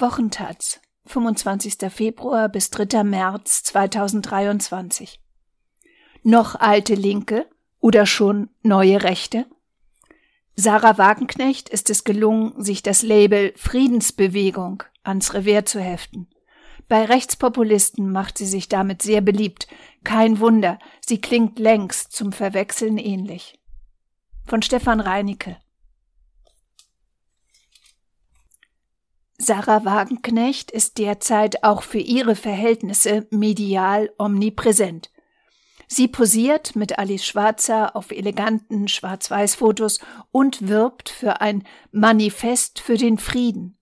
Wochentaz, 25. Februar bis 3. März 2023. Noch alte Linke oder schon neue Rechte? Sarah Wagenknecht ist es gelungen, sich das Label Friedensbewegung ans Revier zu heften. Bei Rechtspopulisten macht sie sich damit sehr beliebt. Kein Wunder, sie klingt längst zum Verwechseln ähnlich. Von Stefan Reinicke Sarah Wagenknecht ist derzeit auch für ihre Verhältnisse medial omnipräsent. Sie posiert mit Alice Schwarzer auf eleganten Schwarz-Weiß-Fotos und wirbt für ein Manifest für den Frieden.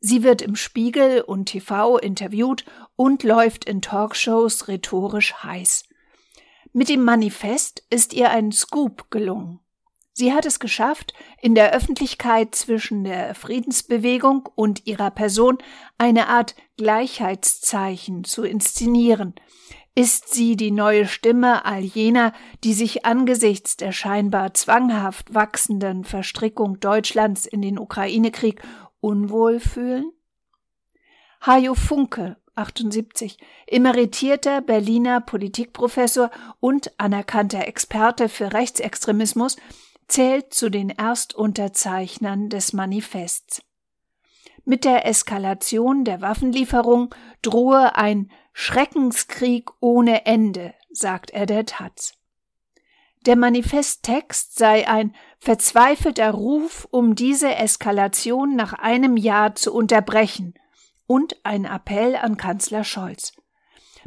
Sie wird im Spiegel und TV interviewt und läuft in Talkshows rhetorisch heiß. Mit dem Manifest ist ihr ein Scoop gelungen. Sie hat es geschafft, in der Öffentlichkeit zwischen der Friedensbewegung und ihrer Person eine Art Gleichheitszeichen zu inszenieren. Ist sie die neue Stimme all jener, die sich angesichts der scheinbar zwanghaft wachsenden Verstrickung Deutschlands in den Ukraine-Krieg unwohl fühlen? Hajo Funke 78, emeritierter Berliner Politikprofessor und anerkannter Experte für Rechtsextremismus, zählt zu den Erstunterzeichnern des Manifests. Mit der Eskalation der Waffenlieferung drohe ein Schreckenskrieg ohne Ende, sagt er der Taz. Der Manifesttext sei ein verzweifelter Ruf, um diese Eskalation nach einem Jahr zu unterbrechen und ein Appell an Kanzler Scholz.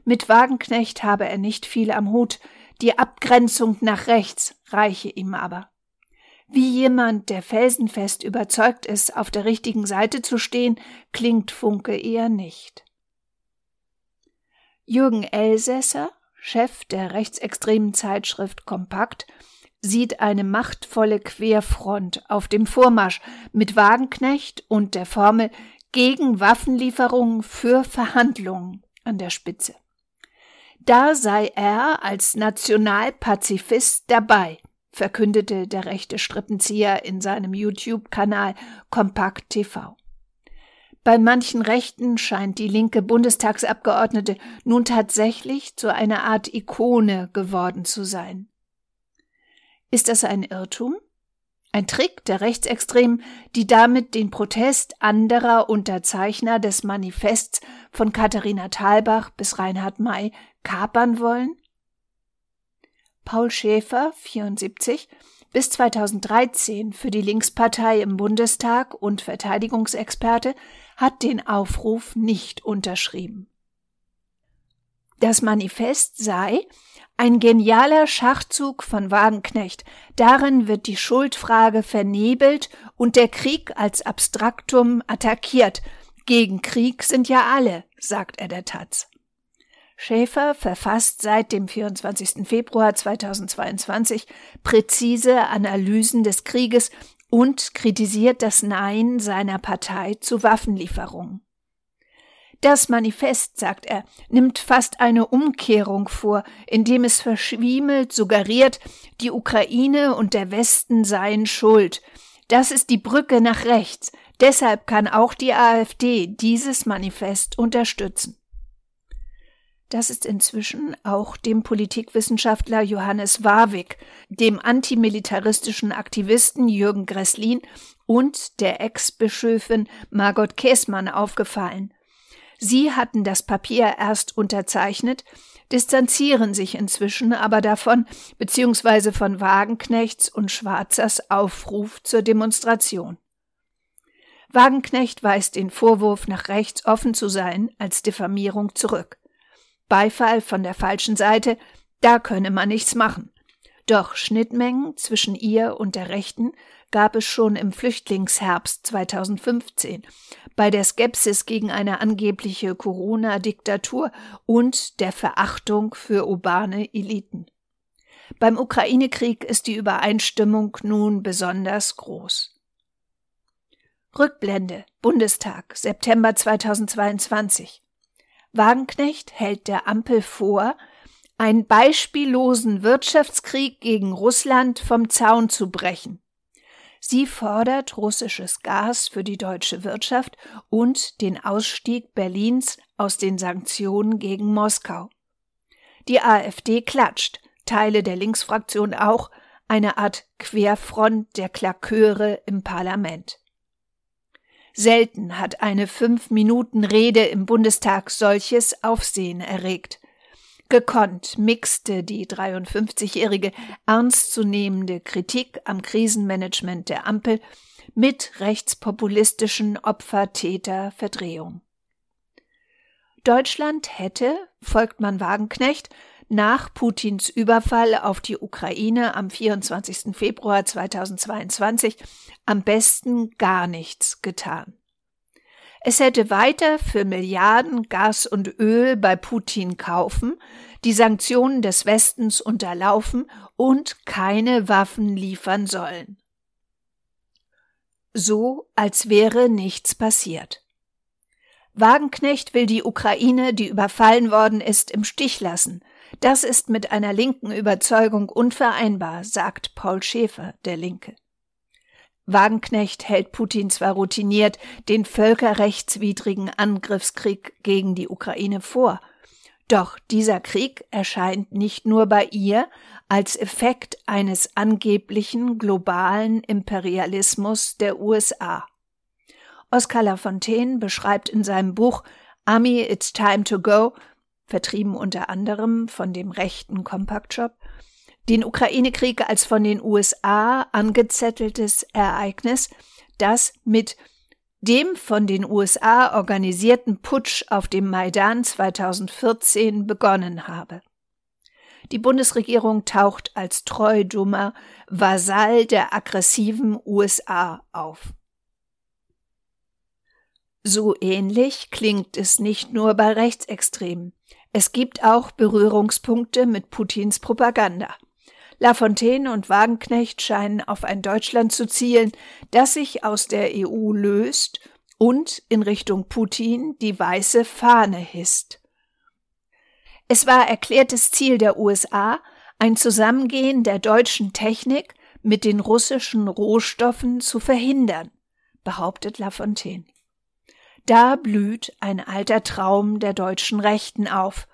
Mit Wagenknecht habe er nicht viel am Hut, die Abgrenzung nach rechts reiche ihm aber. Wie jemand, der felsenfest überzeugt ist, auf der richtigen Seite zu stehen, klingt Funke eher nicht. Jürgen Elsässer, Chef der rechtsextremen Zeitschrift Kompakt, sieht eine machtvolle Querfront auf dem Vormarsch mit Wagenknecht und der Formel gegen Waffenlieferungen für Verhandlungen an der Spitze. Da sei er als Nationalpazifist dabei verkündete der rechte Strippenzieher in seinem YouTube-Kanal Kompakt TV. Bei manchen Rechten scheint die linke Bundestagsabgeordnete nun tatsächlich zu einer Art Ikone geworden zu sein. Ist das ein Irrtum? Ein Trick der Rechtsextremen, die damit den Protest anderer Unterzeichner des Manifests von Katharina Thalbach bis Reinhard May kapern wollen? Paul Schäfer, 74, bis 2013 für die Linkspartei im Bundestag und Verteidigungsexperte, hat den Aufruf nicht unterschrieben. Das Manifest sei ein genialer Schachzug von Wagenknecht. Darin wird die Schuldfrage vernebelt und der Krieg als Abstraktum attackiert. Gegen Krieg sind ja alle, sagt er der Taz. Schäfer verfasst seit dem 24. Februar 2022 präzise Analysen des Krieges und kritisiert das Nein seiner Partei zu Waffenlieferungen. Das Manifest, sagt er, nimmt fast eine Umkehrung vor, indem es verschwiemelt suggeriert, die Ukraine und der Westen seien schuld. Das ist die Brücke nach rechts. Deshalb kann auch die AfD dieses Manifest unterstützen. Das ist inzwischen auch dem Politikwissenschaftler Johannes Warwick, dem antimilitaristischen Aktivisten Jürgen Gresslin und der Ex-Bischöfin Margot Käßmann aufgefallen. Sie hatten das Papier erst unterzeichnet, distanzieren sich inzwischen aber davon bzw. von Wagenknechts und Schwarzers Aufruf zur Demonstration. Wagenknecht weist den Vorwurf, nach rechts offen zu sein, als Diffamierung zurück. Beifall von der falschen Seite, da könne man nichts machen. Doch Schnittmengen zwischen ihr und der Rechten gab es schon im Flüchtlingsherbst 2015 bei der Skepsis gegen eine angebliche Corona-Diktatur und der Verachtung für urbane Eliten. Beim Ukraine-Krieg ist die Übereinstimmung nun besonders groß. Rückblende Bundestag September 2022 Wagenknecht hält der Ampel vor, einen beispiellosen Wirtschaftskrieg gegen Russland vom Zaun zu brechen. Sie fordert russisches Gas für die deutsche Wirtschaft und den Ausstieg Berlins aus den Sanktionen gegen Moskau. Die AfD klatscht, Teile der Linksfraktion auch, eine Art Querfront der Klaköre im Parlament. Selten hat eine fünf Minuten Rede im Bundestag solches Aufsehen erregt. Gekonnt mixte die 53-jährige ernstzunehmende Kritik am Krisenmanagement der Ampel mit rechtspopulistischen Opfer-Täter-Verdrehung. Deutschland hätte, folgt man Wagenknecht, nach Putins Überfall auf die Ukraine am 24. Februar 2022 am besten gar nichts getan. Es hätte weiter für Milliarden Gas und Öl bei Putin kaufen, die Sanktionen des Westens unterlaufen und keine Waffen liefern sollen. So, als wäre nichts passiert. Wagenknecht will die Ukraine, die überfallen worden ist, im Stich lassen. Das ist mit einer linken Überzeugung unvereinbar, sagt Paul Schäfer, der Linke. Wagenknecht hält Putin zwar routiniert den völkerrechtswidrigen Angriffskrieg gegen die Ukraine vor, doch dieser Krieg erscheint nicht nur bei ihr als Effekt eines angeblichen globalen Imperialismus der USA. Oskar Lafontaine beschreibt in seinem Buch Army It's Time to Go, vertrieben unter anderem von dem rechten Compact Shop, den Ukraine-Krieg als von den USA angezetteltes Ereignis, das mit dem von den USA organisierten Putsch auf dem Maidan 2014 begonnen habe. Die Bundesregierung taucht als treu dummer Vasall der aggressiven USA auf. So ähnlich klingt es nicht nur bei Rechtsextremen. Es gibt auch Berührungspunkte mit Putins Propaganda. Lafontaine und Wagenknecht scheinen auf ein Deutschland zu zielen, das sich aus der EU löst und in Richtung Putin die weiße Fahne hisst. Es war erklärtes Ziel der USA, ein Zusammengehen der deutschen Technik mit den russischen Rohstoffen zu verhindern, behauptet Lafontaine. Da blüht ein alter Traum der deutschen Rechten auf,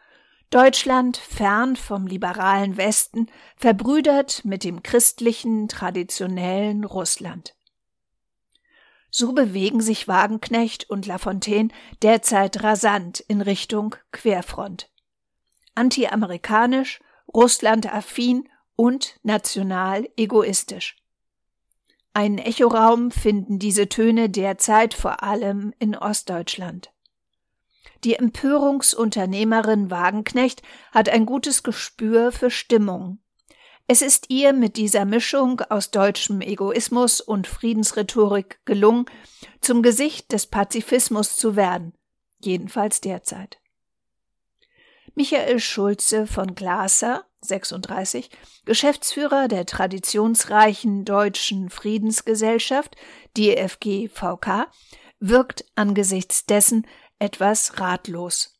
Deutschland, fern vom liberalen Westen, verbrüdert mit dem christlichen, traditionellen Russland. So bewegen sich Wagenknecht und Lafontaine derzeit rasant in Richtung Querfront. Anti-amerikanisch, Russland-affin und national egoistisch. Einen Echoraum finden diese Töne derzeit vor allem in Ostdeutschland. Die Empörungsunternehmerin Wagenknecht hat ein gutes Gespür für Stimmung. Es ist ihr mit dieser Mischung aus deutschem Egoismus und Friedensrhetorik gelungen, zum Gesicht des Pazifismus zu werden, jedenfalls derzeit. Michael Schulze von Glaser, 36, Geschäftsführer der traditionsreichen Deutschen Friedensgesellschaft, DFG VK, wirkt angesichts dessen etwas ratlos.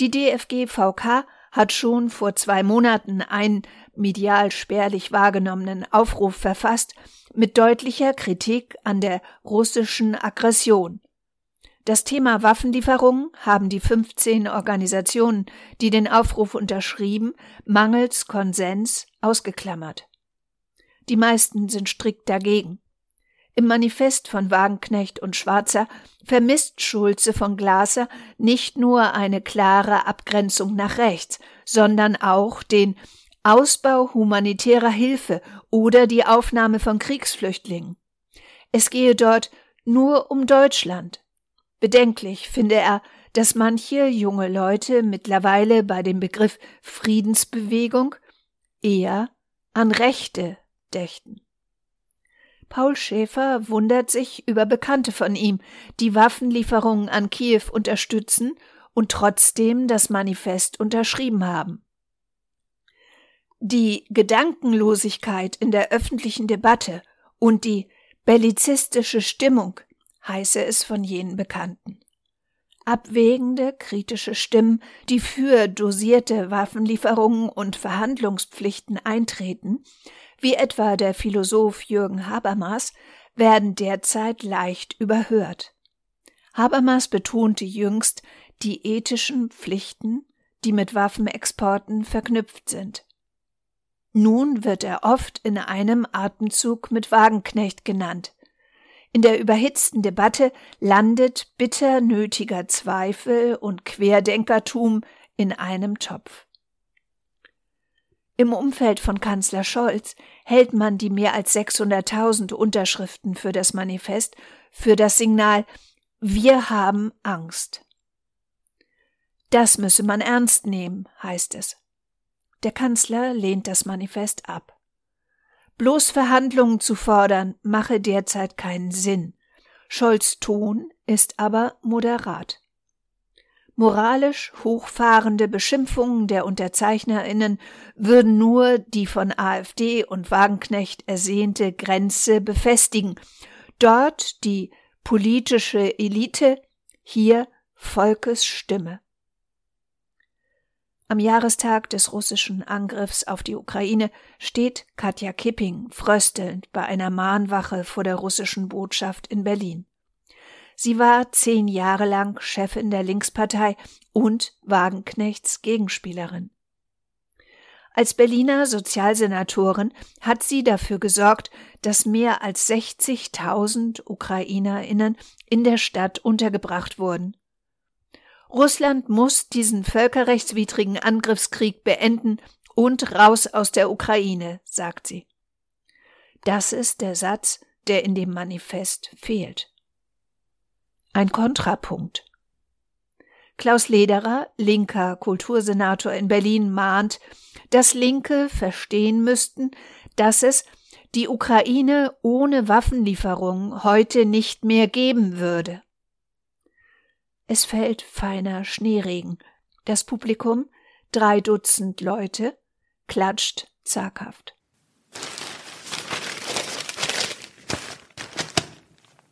Die DFG VK hat schon vor zwei Monaten einen medial spärlich wahrgenommenen Aufruf verfasst mit deutlicher Kritik an der russischen Aggression. Das Thema Waffenlieferungen haben die 15 Organisationen, die den Aufruf unterschrieben, mangels Konsens ausgeklammert. Die meisten sind strikt dagegen. Im Manifest von Wagenknecht und Schwarzer vermisst Schulze von Glaser nicht nur eine klare Abgrenzung nach rechts, sondern auch den Ausbau humanitärer Hilfe oder die Aufnahme von Kriegsflüchtlingen. Es gehe dort nur um Deutschland. Bedenklich finde er, dass manche junge Leute mittlerweile bei dem Begriff Friedensbewegung eher an Rechte dächten. Paul Schäfer wundert sich über Bekannte von ihm, die Waffenlieferungen an Kiew unterstützen und trotzdem das Manifest unterschrieben haben. Die Gedankenlosigkeit in der öffentlichen Debatte und die bellizistische Stimmung heiße es von jenen Bekannten. Abwägende, kritische Stimmen, die für dosierte Waffenlieferungen und Verhandlungspflichten eintreten, wie etwa der Philosoph Jürgen Habermas, werden derzeit leicht überhört. Habermas betonte jüngst die ethischen Pflichten, die mit Waffenexporten verknüpft sind. Nun wird er oft in einem Atemzug mit Wagenknecht genannt. In der überhitzten Debatte landet bitter nötiger Zweifel und Querdenkertum in einem Topf. Im Umfeld von Kanzler Scholz hält man die mehr als 600.000 Unterschriften für das Manifest für das Signal Wir haben Angst. Das müsse man ernst nehmen, heißt es. Der Kanzler lehnt das Manifest ab. Bloß Verhandlungen zu fordern, mache derzeit keinen Sinn. Scholz Ton ist aber moderat. Moralisch hochfahrende Beschimpfungen der Unterzeichnerinnen würden nur die von AfD und Wagenknecht ersehnte Grenze befestigen. Dort die politische Elite, hier Volkes Stimme. Am Jahrestag des russischen Angriffs auf die Ukraine steht Katja Kipping fröstelnd bei einer Mahnwache vor der russischen Botschaft in Berlin. Sie war zehn Jahre lang Chefin der Linkspartei und Wagenknechts Gegenspielerin. Als Berliner Sozialsenatorin hat sie dafür gesorgt, dass mehr als 60.000 Ukrainerinnen in der Stadt untergebracht wurden. Russland muss diesen völkerrechtswidrigen Angriffskrieg beenden und raus aus der Ukraine, sagt sie. Das ist der Satz, der in dem Manifest fehlt. Ein Kontrapunkt. Klaus Lederer, linker Kultursenator in Berlin, mahnt, dass Linke verstehen müssten, dass es die Ukraine ohne Waffenlieferungen heute nicht mehr geben würde. Es fällt feiner Schneeregen. Das Publikum, drei Dutzend Leute, klatscht zaghaft.